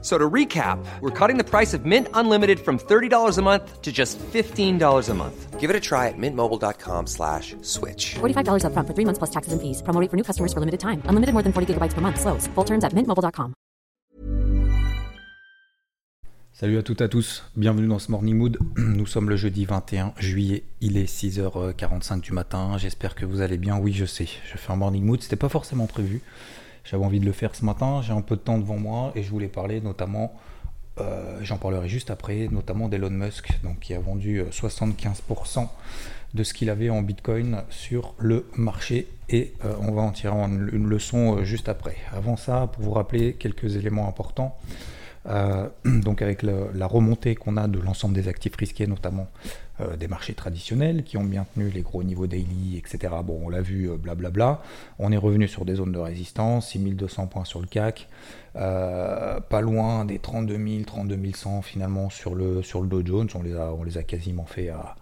So to recap, we're cutting the price of Mint Unlimited from $30 a month to just $15 a month. Give it a try at mintmobile.com slash switch. $45 upfront for three months plus taxes and fees. Promo rate for new customers for limited time. Unlimited more than 40 gigabytes per month. Slows. Full terms at mintmobile.com. Salut à toutes et à tous. Bienvenue dans ce Morning Mood. Nous sommes le jeudi 21 juillet. Il est 6h45 du matin. J'espère que vous allez bien. Oui, je sais. Je fais un Morning Mood. C'était pas forcément prévu. J'avais envie de le faire ce matin, j'ai un peu de temps devant moi et je voulais parler notamment, euh, j'en parlerai juste après, notamment d'Elon Musk, donc, qui a vendu 75% euh, de ce qu'il avait en Bitcoin sur le marché et euh, on va en tirer une leçon juste après. Avant ça, pour vous rappeler quelques éléments importants, donc avec la remontée qu'on a de l'ensemble des actifs risqués, notamment euh, des marchés traditionnels qui ont bien tenu les gros niveaux daily, etc. Bon, on l'a vu, blablabla. Euh, bla On est revenu sur des zones de résistance, 6200 points sur le CAC, euh, pas loin des 32 000, 32 100 finalement sur le, sur le Dow Jones. On les a, on les a quasiment fait à,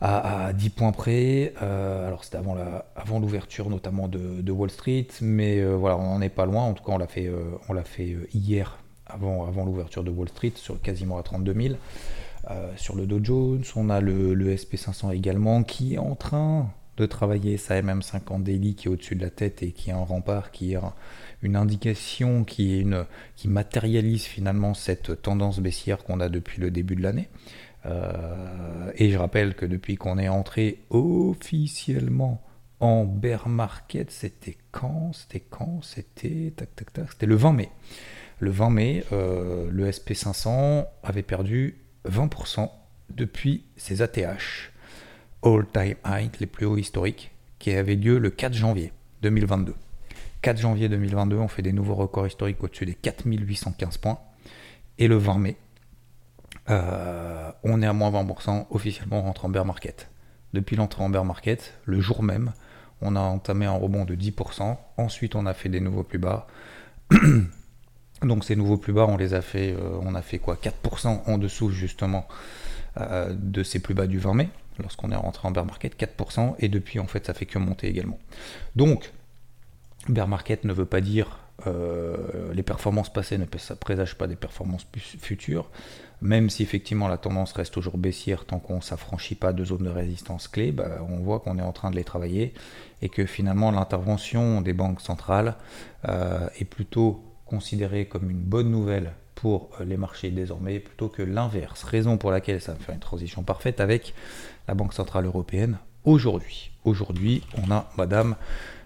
à, 10 points près. alors c'était avant, avant l'ouverture notamment de, Wall Street, mais voilà, on n'en est pas loin. En tout cas, on l'a fait, on l'a fait hier avant, l'ouverture de Wall Street, sur quasiment à 32 000. Euh, sur le Dow Jones, on a le, SP500 également qui est en train de travailler sa MM50 daily qui est au-dessus de la tête et qui est un rempart, qui est une indication qui, est une, qui matérialise finalement cette tendance baissière qu'on a depuis le début de l'année. Euh, et je rappelle que depuis qu'on est entré officiellement en bear market, c'était quand? C'était quand? C'était tac tac tac. C'était le 20 mai. Le 20 mai, euh, le SP500 avait perdu 20% depuis ces ATH, all-time high, les plus hauts historiques, qui avaient lieu le 4 janvier 2022. 4 janvier 2022, on fait des nouveaux records historiques au-dessus des 4815 points. Et le 20 mai, euh, on est à moins 20%, officiellement on rentre en bear market. Depuis l'entrée en bear market, le jour même, on a entamé un rebond de 10%. Ensuite, on a fait des nouveaux plus bas. Donc ces nouveaux plus bas, on les a fait, euh, on a fait quoi 4% en dessous justement euh, de ces plus bas du 20 mai, lorsqu'on est rentré en bear market, 4%, et depuis en fait ça fait que monter également. Donc, bear market ne veut pas dire euh, les performances passées ne présagent pas des performances futures, même si effectivement la tendance reste toujours baissière tant qu'on ne s'affranchit pas de zones de résistance clés, bah, on voit qu'on est en train de les travailler et que finalement l'intervention des banques centrales est plutôt considéré comme une bonne nouvelle pour euh, les marchés désormais plutôt que l'inverse. Raison pour laquelle ça me fait une transition parfaite avec la Banque Centrale Européenne aujourd'hui. Aujourd'hui, on a Madame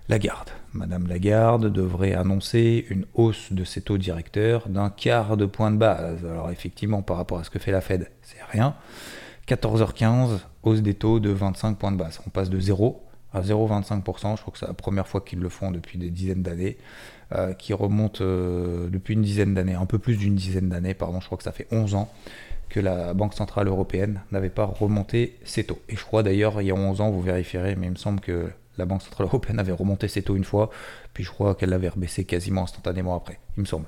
Lagarde. Madame Lagarde devrait annoncer une hausse de ses taux directeurs d'un quart de point de base. Alors effectivement, par rapport à ce que fait la Fed, c'est rien. 14h15, hausse des taux de 25 points de base. On passe de 0 à 0,25%. Je crois que c'est la première fois qu'ils le font depuis des dizaines d'années. Euh, qui remonte euh, depuis une dizaine d'années, un peu plus d'une dizaine d'années, pardon, je crois que ça fait 11 ans que la Banque Centrale Européenne n'avait pas remonté ses taux. Et je crois d'ailleurs, il y a 11 ans, vous vérifierez, mais il me semble que la Banque Centrale Européenne avait remonté ses taux une fois, puis je crois qu'elle l'avait rebaissé quasiment instantanément après, il me semble.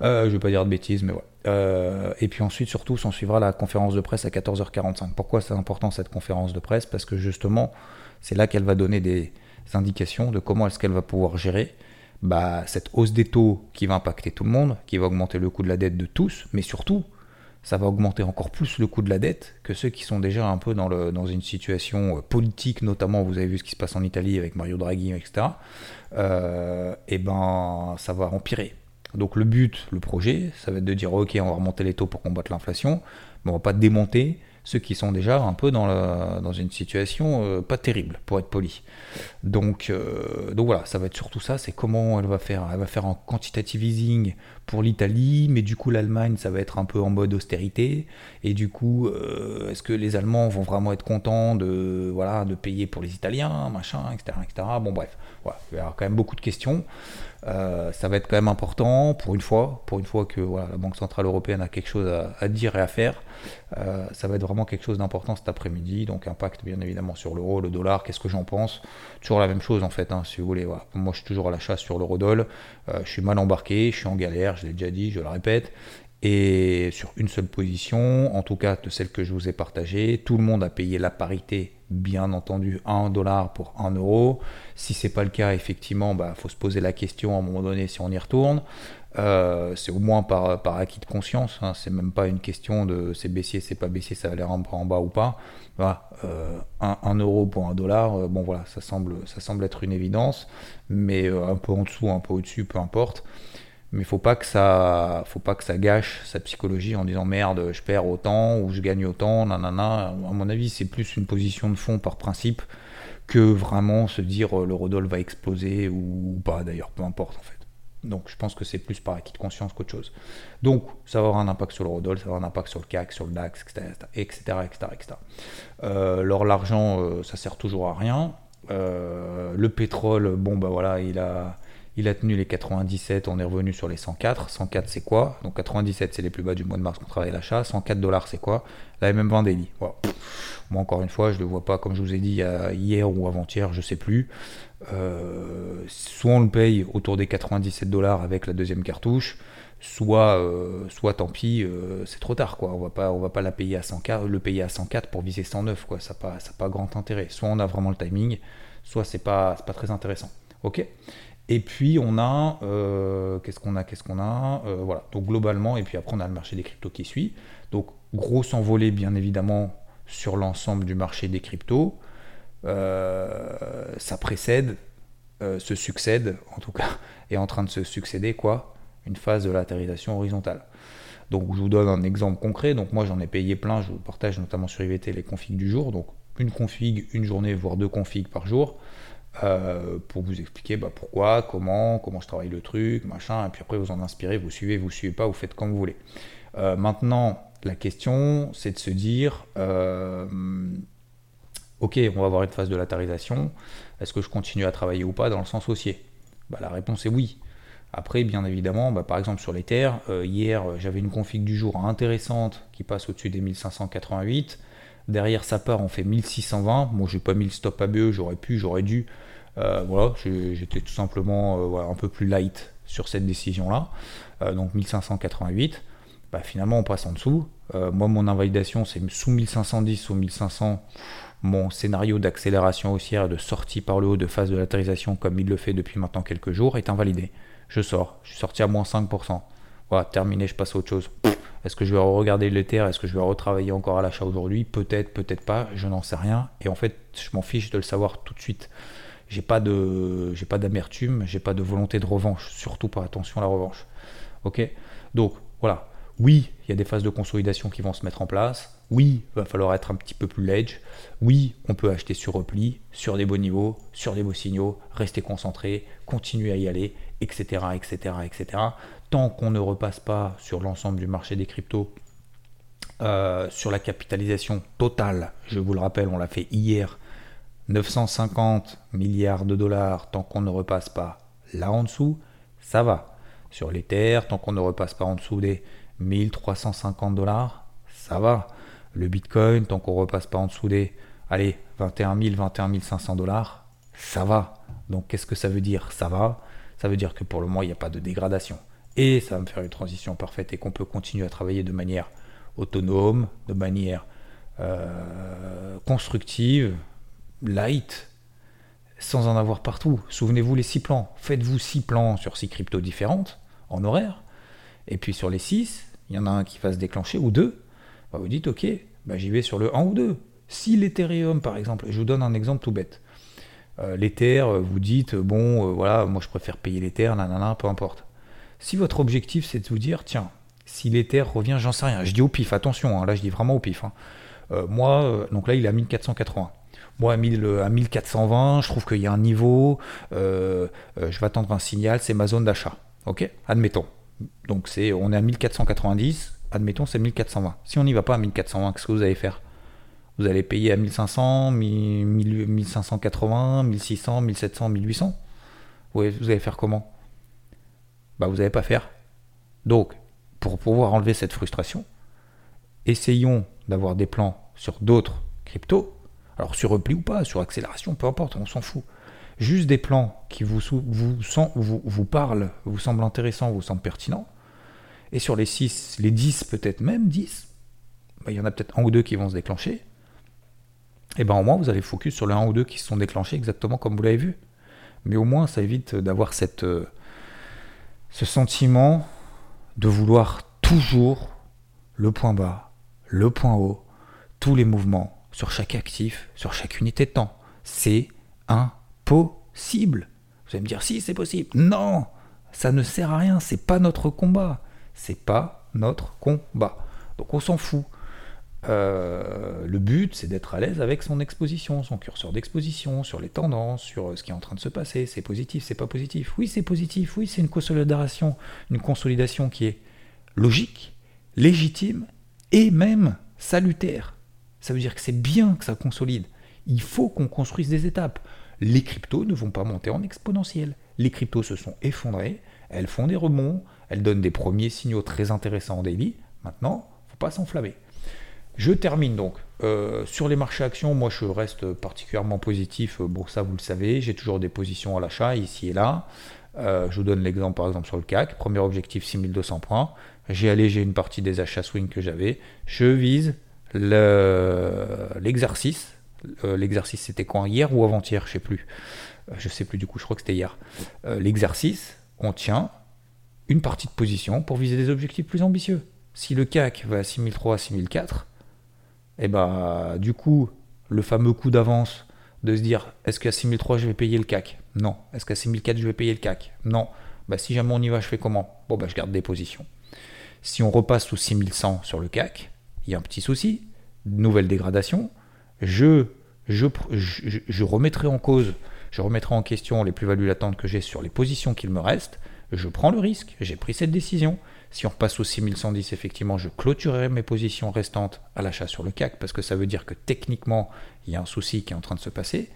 Euh, je ne vais pas dire de bêtises, mais voilà. et puis ensuite, surtout, s'en suivra la conférence de presse à 14h45. Pourquoi c'est important cette conférence de presse? Parce que justement, c'est là qu'elle va donner des indications de comment est-ce qu'elle va pouvoir gérer bah, cette hausse des taux qui va impacter tout le monde, qui va augmenter le coût de la dette de tous, mais surtout, ça va augmenter encore plus le coût de la dette que ceux qui sont déjà un peu dans, le, dans une situation euh, politique, notamment, vous avez vu ce qui se passe en Italie avec Mario Draghi, etc. Euh, et ben, ça va empirer. Donc le but, le projet, ça va être de dire ok, on va remonter les taux pour combattre l'inflation, mais on va pas démonter ceux qui sont déjà un peu dans, dans une situation euh, pas terrible, pour être poli. Donc, euh, donc voilà, ça va être surtout ça, c'est comment elle va faire. Elle va faire un quantitative easing pour l'Italie, mais du coup l'Allemagne, ça va être un peu en mode austérité. Et du coup, euh, est-ce que les Allemands vont vraiment être contents de, voilà, de payer pour les Italiens, machin, etc. etc. Bon bref, voilà, il y a quand même beaucoup de questions. Euh, ça va être quand même important pour une fois, pour une fois que voilà, la Banque Centrale Européenne a quelque chose à, dire et à faire. Euh, ça va être vraiment quelque chose d'important cet après-midi, donc impact bien évidemment sur l'euro, le dollar, qu'est-ce que j'en pense? Toujours la même chose en fait, hein, si vous voulez. Moi je suis toujours à la chasse sur l'euro-doll, euh, je suis mal embarqué, je suis en galère, je l'ai déjà dit, je le répète. Et sur une seule position, en tout cas de celle que je vous ai partagée, tout le monde a payé la parité bien entendu 1 dollar pour 1 euro. Si c'est pas le cas, effectivement, il bah, faut se poser la question à un moment donné si on y retourne. Euh, c'est au moins par, par, acquis de conscience. Hein. C'est même pas une question de c'est baissier, c'est pas baissier, ça va aller en, en bas ou pas. Voilà, 1, euh, euro pour 1 dollar, euh, bon voilà, ça semble, ça semble être une évidence, mais un peu en dessous, un peu au-dessus, peu importe mais faut pas que ça faut pas que ça gâche sa psychologie en disant merde je perds autant ou je gagne autant nanana. À mon avis c'est plus une position de fond par principe que vraiment se dire euh, le Rodol va exploser ou pas d'ailleurs peu importe en fait. Donc je pense que c'est plus par acquis de conscience qu'autre chose. Donc ça va avoir un impact sur le Rodol ça va avoir un impact sur le CAC sur le DAX etc etc etc, Euh, l'argent euh, ça sert toujours à rien. Euh, le pétrole bon bah voilà il a il a tenu les 97, on est revenu sur les 104. 104 c'est quoi? Donc 97 c'est les plus bas du mois de mars qu'on travaille l'achat. 104 dollars c'est quoi? La MM20 daily. Moi encore une fois je ne le vois pas comme je vous ai dit hier ou avant-hier, je sais plus. Euh, soit on le paye autour des 97 dollars avec la deuxième cartouche, soit, euh, soit tant pis, euh, c'est trop tard quoi. On on va pas la payer à 104, le payer à 104 pour viser 109 quoi. Ça n'a pas, pas grand intérêt. Soit on a vraiment le timing, soit c'est pas, pas très intéressant. Ok? Et puis on a, euh, qu'est-ce qu'on a, qu'est-ce qu'on a, euh, voilà. Donc globalement, et puis après on a le marché des cryptos qui suit. Donc grosse envolée bien évidemment sur l'ensemble du marché des cryptos. Euh, ça précède, se succède, en tout cas, est en train de se succéder quoi, une phase de latérisation horizontale. Donc je vous donne un exemple concret. Donc moi j'en ai payé plein, je vous partage notamment sur IVT les configs du jour. Donc une config, une journée, voire deux configs par jour. Euh, pour vous expliquer bah, pourquoi, comment, comment je travaille le truc, machin, et puis après vous en inspirez, vous suivez, vous suivez pas, vous faites comme vous voulez. Euh, maintenant, la question, c'est de se dire, euh, ok, on va avoir une phase de latérisation, est-ce que je continue à travailler ou pas dans le sens haussier? Bah, La réponse est oui. Après, bien évidemment, bah, par exemple sur les terres, hier j'avais une config du jour intéressante qui passe au-dessus des 1588. Derrière sa part, on fait 1620. Moi, j'ai pas mis le stop ABE, j'aurais pu, j'aurais dû. Euh, voilà, j'étais tout simplement euh, un peu plus light sur cette décision-là. Euh, donc 1588. Bah, finalement, on passe en dessous. moi, mon invalidation, c'est sous 1510, ou 1500. Mon scénario d'accélération haussière de sortie par le haut de phase de latérisation, comme il le fait depuis maintenant quelques jours, est invalidé. Je sors. Je suis sorti à moins 5%. Voilà, terminé, je passe à autre chose. Est-ce que je vais regarder les terres Est-ce que je vais retravailler encore à l'achat aujourd'hui? Peut-être, peut-être pas, je n'en sais rien. Et en fait, je m'en fiche de le savoir tout de suite. J'ai pas pas d'amertume, j'ai pas de volonté de revanche, surtout pas attention à la revanche. Ok? Donc voilà. Oui, il y a des phases de consolidation qui vont se mettre en place. Oui, il va falloir être un petit peu plus ledge. Oui, on peut acheter sur repli, sur des beaux niveaux, sur des beaux signaux, rester concentré, continuer à y aller, etc., etc., etc tant qu'on ne repasse pas sur l'ensemble du marché des cryptos, euh, sur la capitalisation totale, je vous le rappelle, on l'a fait hier, 950 milliards de dollars, tant qu'on ne repasse pas là en dessous, ça va. Sur les terres, tant qu'on ne repasse pas en dessous des 1350 dollars, ça va. Le Bitcoin, tant qu'on ne repasse pas en dessous des, allez, 21 000, 21 500 dollars, ça va. Donc qu'est-ce que ça veut dire? Ça va. Ça veut dire que pour le moment, il n'y a pas de dégradation et ça va me faire une transition parfaite et qu'on peut continuer à travailler de manière autonome, de manière euh, constructive, light, sans en avoir partout. Souvenez-vous les six plans. Faites-vous six plans sur six cryptos différentes en horaire. Et puis sur les six, il y en a un qui va se déclencher ou deux. Bah, vous dites ok, bah, j'y vais sur le 1 ou 2. Si l'Ethereum par exemple, je vous donne un exemple tout bête. Euh, L'Ether, vous dites bon euh, voilà, moi je préfère payer l'Ether, nanana, peu importe. Si votre objectif c'est de vous dire, tiens, si l'Ether revient, j'en sais rien, je dis au pif, attention, hein, là je dis vraiment au pif. Hein. Euh, moi, euh, donc là il est à 1480. Moi à, 1420, je trouve qu'il y a un niveau, euh, je vais attendre un signal, c'est ma zone d'achat. Ok? Admettons. Donc c'est, on est à 1490, admettons c'est 1420. Si on n'y va pas à 1420, qu'est-ce que vous allez faire? Vous allez payer à 1500, 1580, 1600, 1700, 1800 Vous allez faire comment? Bah vous n'allez pas faire. Donc, pour pouvoir enlever cette frustration, essayons d'avoir des plans sur d'autres cryptos, alors sur repli ou pas, sur accélération, peu importe, on s'en fout. Juste des plans qui vous, vous, vous, vous parlent, vous semblent intéressants, vous semblent pertinents. Et sur les 6, les 10 peut-être même 10, bah, il y en a peut-être un ou deux qui vont se déclencher. Et bien au moins vous allez focus sur les un ou deux qui se sont déclenchés exactement comme vous l'avez vu. Mais au moins ça évite d'avoir cette, euh, ce sentiment de vouloir toujours le point bas, le point haut, tous les mouvements sur chaque actif, sur chaque unité de temps. C'est impossible. Vous allez me dire si c'est possible. Non, ça ne sert à rien, c'est pas notre combat. C'est pas notre combat. Donc on s'en fout. Euh, le but, c'est d'être à l'aise avec son exposition, son curseur d'exposition, sur les tendances, sur ce qui est en train de se passer. C'est positif, c'est pas positif. Oui, c'est positif. Oui, c'est une consolidation, une consolidation qui est logique, légitime et même salutaire. Ça veut dire que c'est bien que ça consolide. Il faut qu'on construise des étapes. Les cryptos ne vont pas monter en exponentiel. Les cryptos se sont effondrés, elles font des rebonds, elles donnent des premiers signaux très intéressants en daily. Maintenant, faut pas s'enflammer. Je termine donc. Euh, sur les marchés actions, moi je reste particulièrement positif. Bon, ça vous le savez, j'ai toujours des positions à l'achat ici et là. Euh, je vous donne l'exemple par exemple sur le CAC. Premier objectif 6200 points. J'ai allégé une partie des achats swing que j'avais. Je vise l'exercice. Euh, l'exercice c'était quand? Hier ou avant-hier? Je sais plus. je sais plus du coup, je crois que c'était hier. l'exercice, on tient une partie de position pour viser des objectifs plus ambitieux. Si le CAC va à 6003, 6004, et bah du coup, le fameux coup d'avance de se dire est-ce qu'à 6003 je vais payer le CAC Non. Est-ce qu'à 6004 je vais payer le CAC Non. Bah si jamais on y va, je fais comment? Bon bah je garde des positions. Si on repasse sous 6100 sur le CAC, il y a un petit souci, nouvelle dégradation. Je, je, je, remettrai en cause, je remettrai en question les plus-values latentes que j'ai sur les positions qu'il me reste. Je prends le risque, j'ai pris cette décision. Si on repasse au 6110, effectivement, je clôturerai mes positions restantes à l'achat sur le CAC parce que ça veut dire que techniquement, il y a un souci qui est en train de se passer.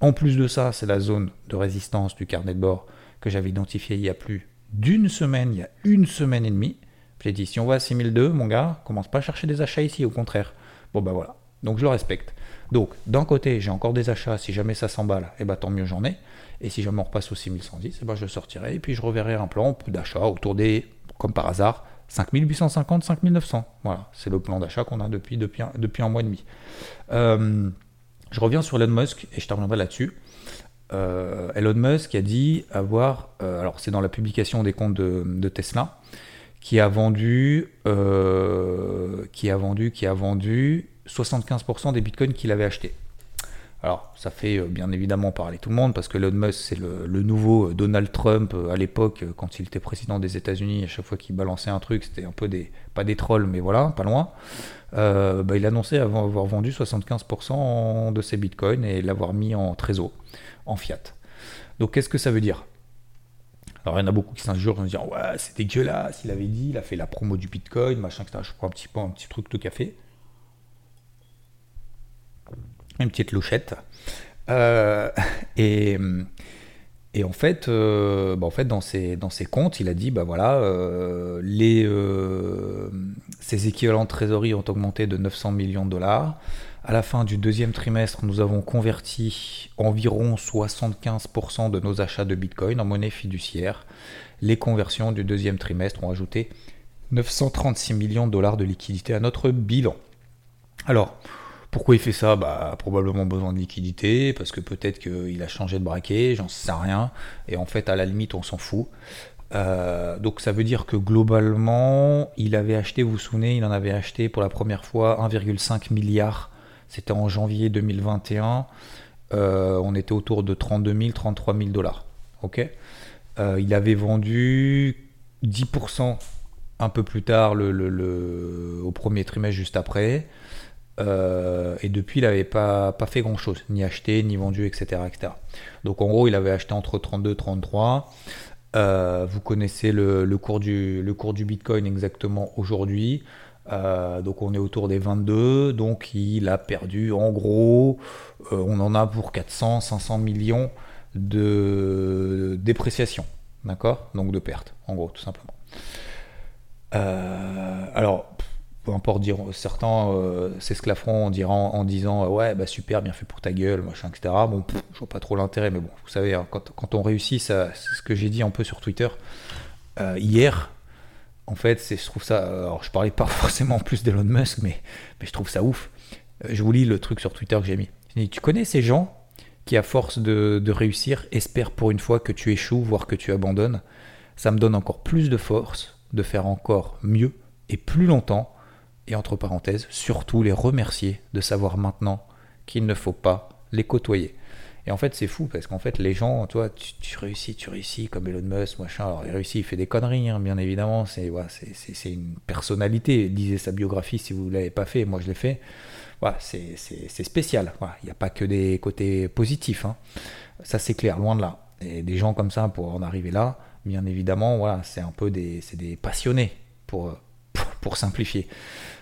En plus de ça, c'est la zone de résistance du carnet de bord que j'avais identifié il y a plus d'une semaine, il y a une semaine et demie. J'ai dit, si on va à 6002, mon gars, commence pas à chercher des achats ici, au contraire. Bon, ben voilà. Donc je le respecte. Donc, d'un côté, j'ai encore des achats. Si jamais ça s'emballe, et eh ben, tant mieux j'en ai. Et si jamais on repasse au 6110, et eh ben, je sortirai. Et puis je reverrai un plan d'achat autour des comme par hasard, 5850, 5900. Voilà, c'est le plan d'achat qu'on a depuis, un, mois et demi. Euh, je reviens sur Elon Musk et je terminerai là-dessus. Euh, Elon Musk a dit avoir, euh, alors c'est dans la publication des comptes de, Tesla, qui a vendu, qui a vendu, qui a vendu 75% des bitcoins qu'il avait achetés. Alors, ça fait euh, bien évidemment parler tout le monde parce que Elon Musk, c'est le, nouveau euh, Donald Trump euh, à l'époque, quand il était président des États-Unis. À chaque fois qu'il balançait un truc, c'était un peu des. pas des trolls, mais voilà, pas loin. Bah, il annonçait avoir vendu 75% de ses bitcoins et l'avoir mis en trésor, en fiat. Donc, qu'est-ce que ça veut dire? Alors il y en a beaucoup qui s'injurent en disant ouais c'est dégueulasse, il avait dit, il a fait la promo du Bitcoin, machin, etc. Je prends un petit un petit truc de café une petite louchette. Euh, et, en fait, euh, bah, dans ses comptes, il a dit bah voilà, euh, les, ses équivalents de trésorerie ont augmenté de 900 millions de dollars. À la fin du deuxième trimestre, nous avons converti environ 75% de nos achats de Bitcoin en monnaie fiduciaire. Les conversions du deuxième trimestre ont ajouté 936 millions de dollars de liquidités à notre bilan. Alors, pourquoi il fait ça? Bah, Probablement besoin de liquidité, parce que peut-être qu'il a changé de braquet, j'en sais rien. Et en fait, à la limite, on s'en fout. Euh, donc ça veut dire que globalement, il avait acheté, vous vous souvenez, il en avait acheté pour la première fois 1,5 milliard. C'était en janvier 2021. Euh, on était autour de 32 000, 33 000 dollars. Euh, Il avait vendu 10% un peu plus tard au premier trimestre juste après. Euh, et depuis, il n'avait pas, pas fait grand-chose, ni acheté, ni vendu, etc., etc. Donc en gros, il avait acheté entre 32 et 33. Euh, vous connaissez le, cours du, le cours du Bitcoin exactement aujourd'hui. Euh, donc on est autour des 22. Donc il a perdu en gros, on en a pour 400, 500 millions de dépréciation. D'accord? Donc de perte, en gros, tout simplement. Euh, alors, peu importe, dire, certains euh, s'esclafferont en, dirant, en disant Ouais, bah super, bien fait pour ta gueule, machin, etc. Bon, je vois pas trop l'intérêt, mais bon, vous savez, hein, quand, on réussit, c'est ce que j'ai dit un peu sur Twitter hier. En fait, je trouve ça. Alors, je parlais pas forcément plus d'Elon Musk, mais, mais je trouve ça ouf. Je vous lis le truc sur Twitter que j'ai mis. Tu connais ces gens qui, à force de, réussir, espèrent pour une fois que tu échoues, voire que tu abandonnes? Ça me donne encore plus de force de faire encore mieux et plus longtemps. Et entre parenthèses, surtout les remercier de savoir maintenant qu'il ne faut pas les côtoyer. Et en fait, c'est fou parce qu'en fait, les gens, toi, tu, réussis, tu réussis comme Elon Musk, machin. Alors, il réussit, il fait des conneries, hein, bien évidemment. C'est une personnalité. Lisez sa biographie si vous ne l'avez pas fait. Moi, je l'ai fait voilà, c'est spécial. Il n'y a pas que des côtés positifs. Hein. Ça, c'est clair, loin de là. Et des gens comme ça, pour en arriver là, bien évidemment, voilà, c'est un peu des, des passionnés, pour, pour, simplifier.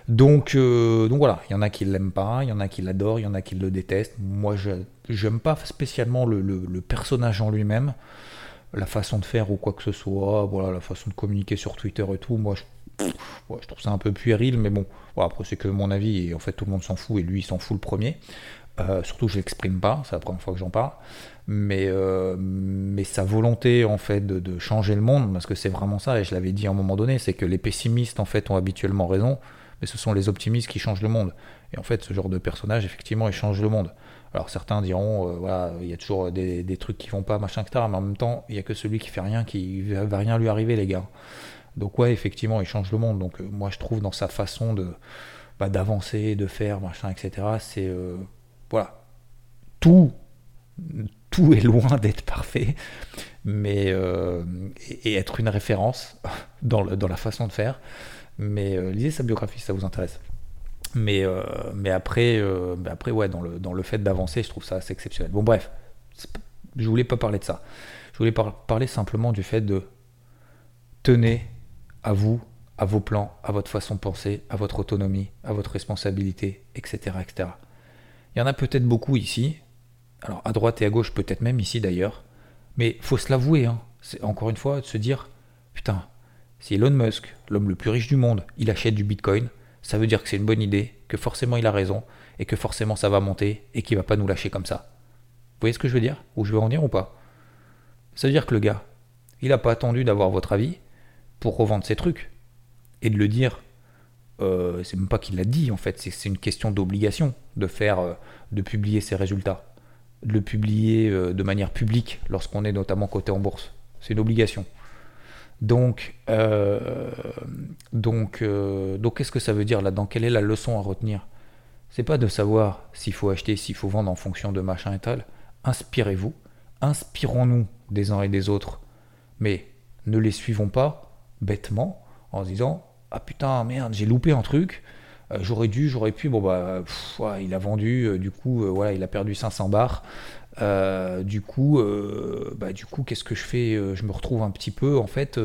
Donc, euh, donc voilà, il y en a qui l'aiment pas, il y en a qui l'adorent, il y en a qui le détestent. Moi, je n'aime pas spécialement le, personnage en lui-même, la façon de faire ou quoi que ce soit, voilà, la façon de communiquer sur Twitter et tout. Moi, je je trouve ça un peu puéril, mais bon, après c'est que mon avis, et en fait tout le monde s'en fout, et lui il s'en fout le premier. Euh, surtout je l'exprime pas, c'est la première fois que j'en parle. Mais, euh, mais sa volonté en fait de, changer le monde, parce que c'est vraiment ça, et je l'avais dit à un moment donné, c'est que les pessimistes en fait ont habituellement raison, mais ce sont les optimistes qui changent le monde. Et en fait ce genre de personnage, effectivement, il change le monde. Alors certains diront, euh, voilà, il y a toujours des, trucs qui vont pas, machin, etc. Mais en même temps, il y a que celui qui fait rien qui va rien lui arriver, les gars. Donc ouais, effectivement, il change le monde. Donc moi, je trouve dans sa façon de bah, d'avancer, de faire, machin, etc. C'est voilà, tout, tout est loin d'être parfait, mais euh, et, être une référence dans, dans, la façon de faire. Mais lisez sa biographie, si ça vous intéresse. Mais, mais après, après, ouais, dans le, dans le fait d'avancer, je trouve ça assez exceptionnel. Bon, bref, je voulais pas parler de ça. Je voulais parler simplement du fait de tenez à vous, à vos plans, à votre façon de penser, à votre autonomie, à votre responsabilité, etc. etc. Il y en a peut-être beaucoup ici, alors à droite et à gauche, peut-être même ici d'ailleurs, mais faut se l'avouer, hein. c'est encore une fois de se dire, putain, si Elon Musk, l'homme le plus riche du monde, il achète du Bitcoin, ça veut dire que c'est une bonne idée, que forcément il a raison, et que forcément ça va monter, et qu'il va pas nous lâcher comme ça. Vous voyez ce que je veux dire? Ou je veux en dire ou pas? Ça veut dire que le gars, il n'a pas attendu d'avoir votre avis, pour revendre ses trucs. Et de le dire, euh, c'est même pas qu'il l'a dit en fait, c'est une question d'obligation de faire, euh, de publier ses résultats, de le publier euh, de manière publique lorsqu'on est notamment coté en bourse. C'est une obligation. Donc, donc, donc qu'est-ce que ça veut dire là-dedans Quelle est la leçon à retenir? C'est pas de savoir s'il faut acheter, s'il faut vendre en fonction de machin et tal. Inspirez-vous, inspirons-nous des uns et des autres, mais ne les suivons pas bêtement en disant ah putain merde j'ai loupé un truc. Euh, j'aurais dû j'aurais pu. Bon bah il a vendu euh, du coup euh, voilà il a perdu 500 bars. Du coup bah du coup qu'est-ce que je fais je me retrouve un petit peu en fait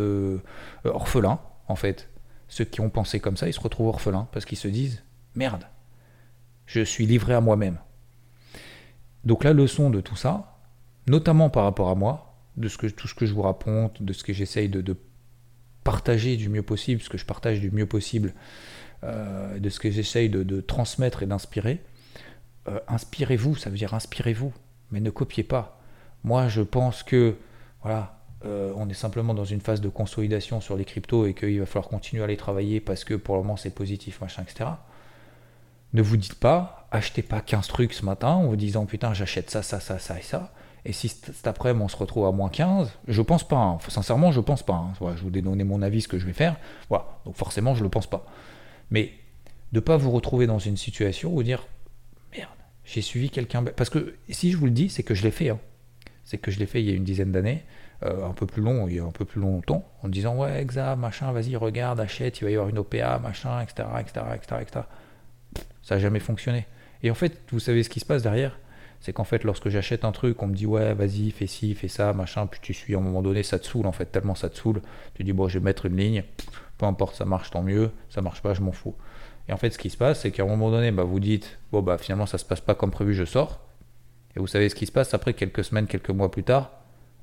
orphelin en fait. Ceux qui ont pensé comme ça ils se retrouvent orphelins parce qu'ils se disent merde je suis livré à moi-même. Donc la leçon de tout ça notamment par rapport à moi de ce que tout ce que je vous raconte de ce que j'essaye de, de partager du mieux possible, ce que je partage du mieux possible, euh, de ce que j'essaye de, transmettre et d'inspirer. Euh, inspirez-vous, ça veut dire inspirez-vous, mais ne copiez pas. Moi, je pense que voilà, euh, on est simplement dans une phase de consolidation sur les cryptos et qu'il va falloir continuer à les travailler parce que pour le moment c'est positif, machin, etc. Ne vous dites pas, achetez pas 15 trucs ce matin en vous disant putain j'achète ça, ça, ça, ça et ça. Et si cet après-midi on se retrouve à moins 15, je pense pas. Hein. Sincèrement, je pense pas. Hein. je vous ai donné mon avis, ce que je vais faire. Voilà. Donc forcément, je le pense pas. Mais de pas vous retrouver dans une situation où dire merde, j'ai suivi quelqu'un. Parce que si je vous le dis, c'est que je l'ai fait. Hein. C'est que je l'ai fait il y a une dizaine d'années, euh, un peu plus long, il y a un peu plus longtemps, en disant ouais, exa, machin, vas-y, regarde, achète, il va y avoir une OPA, machin, etc., etc., etc., etc. Ça n'a jamais fonctionné. Et en fait, vous savez ce qui se passe derrière? C'est qu'en fait, lorsque j'achète un truc, on me dit ouais, vas-y, fais ci, fais ça, machin, puis tu suis à un moment donné, ça te saoule en fait, tellement ça te saoule, tu dis bon, je vais mettre une ligne, peu importe, ça marche, tant mieux, ça marche pas, je m'en fous. Et en fait, ce qui se passe, c'est qu'à un moment donné, bah, vous dites bon, bah finalement, ça se passe pas comme prévu, je sors. Et vous savez ce qui se passe après, quelques semaines, quelques mois plus tard,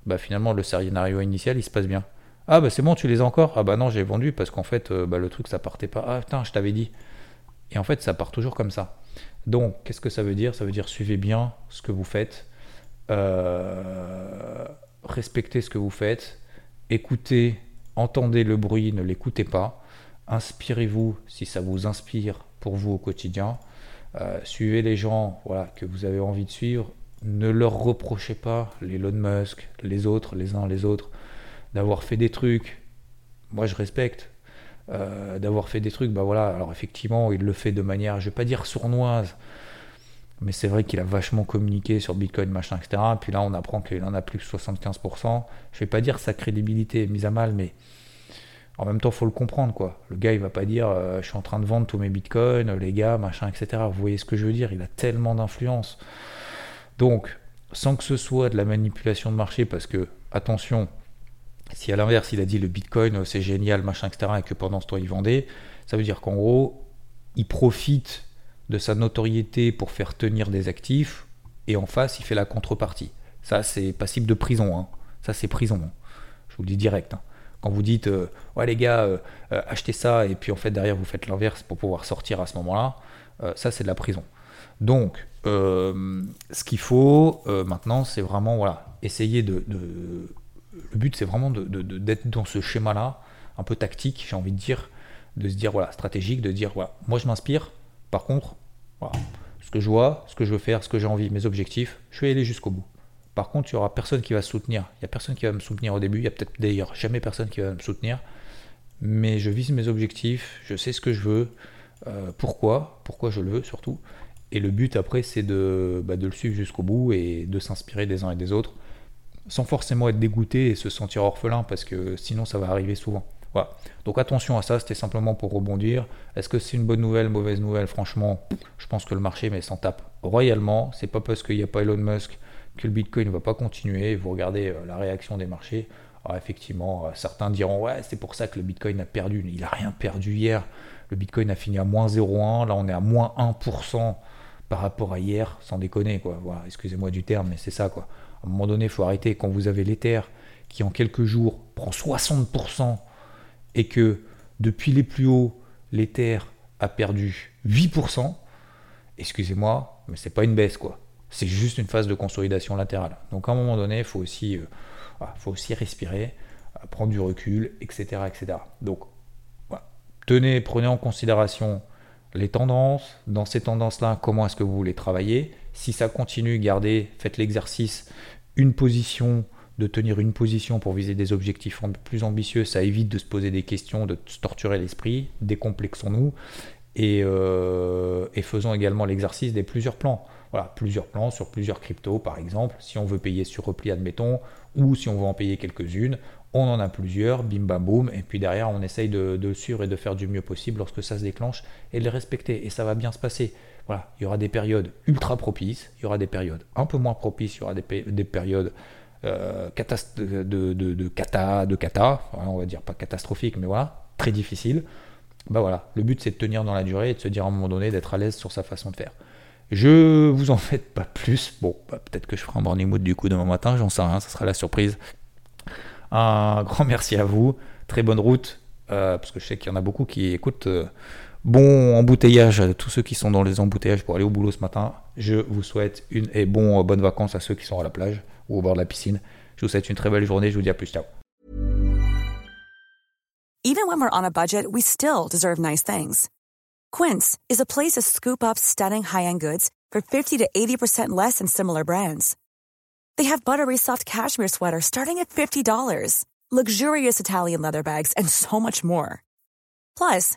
bah finalement le scénario initial il se passe bien. Ah bah c'est bon, tu les as encore? Ah bah non, j'ai vendu parce qu'en fait euh, bah, le truc ça partait pas. Ah putain, je t'avais dit. Et en fait ça part toujours comme ça. Donc qu'est-ce que ça veut dire? Ça veut dire suivez bien ce que vous faites, euh, respectez ce que vous faites, écoutez, entendez le bruit, ne l'écoutez pas, inspirez-vous si ça vous inspire pour vous au quotidien. Euh, suivez les gens voilà, que vous avez envie de suivre. Ne leur reprochez pas, les Elon Musk, les autres, les uns les autres, d'avoir fait des trucs. Moi, je respecte. Euh, d'avoir fait des trucs, bah voilà. Alors, effectivement, il le fait de manière, je vais pas dire sournoise, mais c'est vrai qu'il a vachement communiqué sur Bitcoin, machin, etc. Puis là, on apprend qu'il en a plus de 75%. Je vais pas dire sa crédibilité est mise à mal, mais en même temps, faut le comprendre, quoi. Le gars, il va pas dire, euh, je suis en train de vendre tous mes bitcoins, les gars, machin, etc. Vous voyez ce que je veux dire? Il a tellement d'influence. Donc, sans que ce soit de la manipulation de marché, parce que, attention, si à l'inverse, il a dit le bitcoin, euh, c'est génial, machin, etc., et que pendant ce temps, il vendait, ça veut dire qu'en gros, il profite de sa notoriété pour faire tenir des actifs, et en face, il fait la contrepartie. Ça, c'est passible de prison. Hein. Ça, c'est prison. Hein. Je vous le dis direct. Hein. Quand vous dites, euh, ouais les gars, euh, achetez ça, et puis en fait derrière vous faites l'inverse pour pouvoir sortir à ce moment-là, ça c'est de la prison. Donc, ce qu'il faut maintenant, c'est vraiment, voilà, essayer de... le but c'est vraiment d'être dans ce schéma-là, un peu tactique, j'ai envie de dire, de se dire, voilà, stratégique, de dire, voilà, moi je m'inspire, par contre, ce que je vois, ce que je veux faire, ce que j'ai envie, mes objectifs, je vais aller jusqu'au bout. Par contre, il n'y aura personne qui va soutenir. Il n'y a personne qui va me soutenir au début. Il n'y a peut-être d'ailleurs jamais personne qui va me soutenir. Mais je vise mes objectifs. Je sais ce que je veux. Euh, pourquoi? Pourquoi je le veux surtout? Et le but après, c'est bah, de le suivre jusqu'au bout et de s'inspirer des uns et des autres. Sans forcément être dégoûté et se sentir orphelin parce que sinon ça va arriver souvent. Voilà. Donc attention à ça, c'était simplement pour rebondir. Est-ce que c'est une bonne nouvelle, mauvaise nouvelle? Franchement, je pense que le marché s'en tape royalement. C'est pas parce qu'il n'y a pas Elon Musk que le Bitcoin ne va pas continuer. Vous regardez euh, la réaction des marchés. Alors effectivement, euh, certains diront ouais, c'est pour ça que le Bitcoin a perdu. Il n'a rien perdu hier. Le Bitcoin a fini à moins 0,1. Là, on est à moins 1% par rapport à hier, sans déconner. quoi. Voilà, excusez-moi du terme, mais c'est ça. quoi. À un moment donné, il faut arrêter. Quand vous avez l'Ether qui, en quelques jours, prend 60% et que depuis les plus hauts, l'Ether a perdu 8%, excusez-moi, mais c'est pas une baisse. quoi. C'est juste une phase de consolidation latérale. Donc à un moment donné, il faut aussi, euh, faut aussi respirer, euh, prendre du recul, etc. etc. Donc tenez, prenez en considération les tendances. Dans ces tendances-là, comment est-ce que vous voulez travailler? Si ça continue, gardez, faites l'exercice, une position, de tenir une position pour viser des objectifs plus ambitieux, ça évite de se poser des questions, de se torturer l'esprit, décomplexons-nous et, euh, et faisons également l'exercice des plusieurs plans. Voilà, plusieurs plans sur plusieurs cryptos, par exemple. Si on veut payer sur repli, admettons, ou si on veut en payer quelques-unes, on en a plusieurs, bim bam boum, et puis derrière, on essaye de, de suivre et de faire du mieux possible lorsque ça se déclenche et de les respecter. Et ça va bien se passer. Voilà, il y aura des périodes ultra propices, il y aura des périodes un peu moins propices, il y aura des, périodes euh, de, de, de, cata, de cata, on va dire pas catastrophiques, mais voilà, très difficiles. Bah voilà, le but c'est de tenir dans la durée et de se dire à un moment donné d'être à l'aise sur sa façon de faire. Je vous en fais pas plus. Bon, bah, peut-être que je ferai un morning mood du coup demain matin, j'en sais rien, ça sera la surprise. Un grand merci à vous, très bonne route, euh, parce que je sais qu'il y en a beaucoup qui écoutent. Euh, bon embouteillage à tous ceux qui sont dans les embouteillages pour aller au boulot ce matin. Je vous souhaite une et bon euh, bonnes vacances à ceux qui sont à la plage ou au bord de la piscine. Je vous souhaite une très belle journée. Je vous dis à plus. Ciao. Even when we're on a budget, we still deserve nice things. Quince is a place to scoop up stunning high-end goods for 50 to 80% less than similar brands. They have buttery soft cashmere sweaters starting at $50, luxurious Italian leather bags, and so much more. Plus,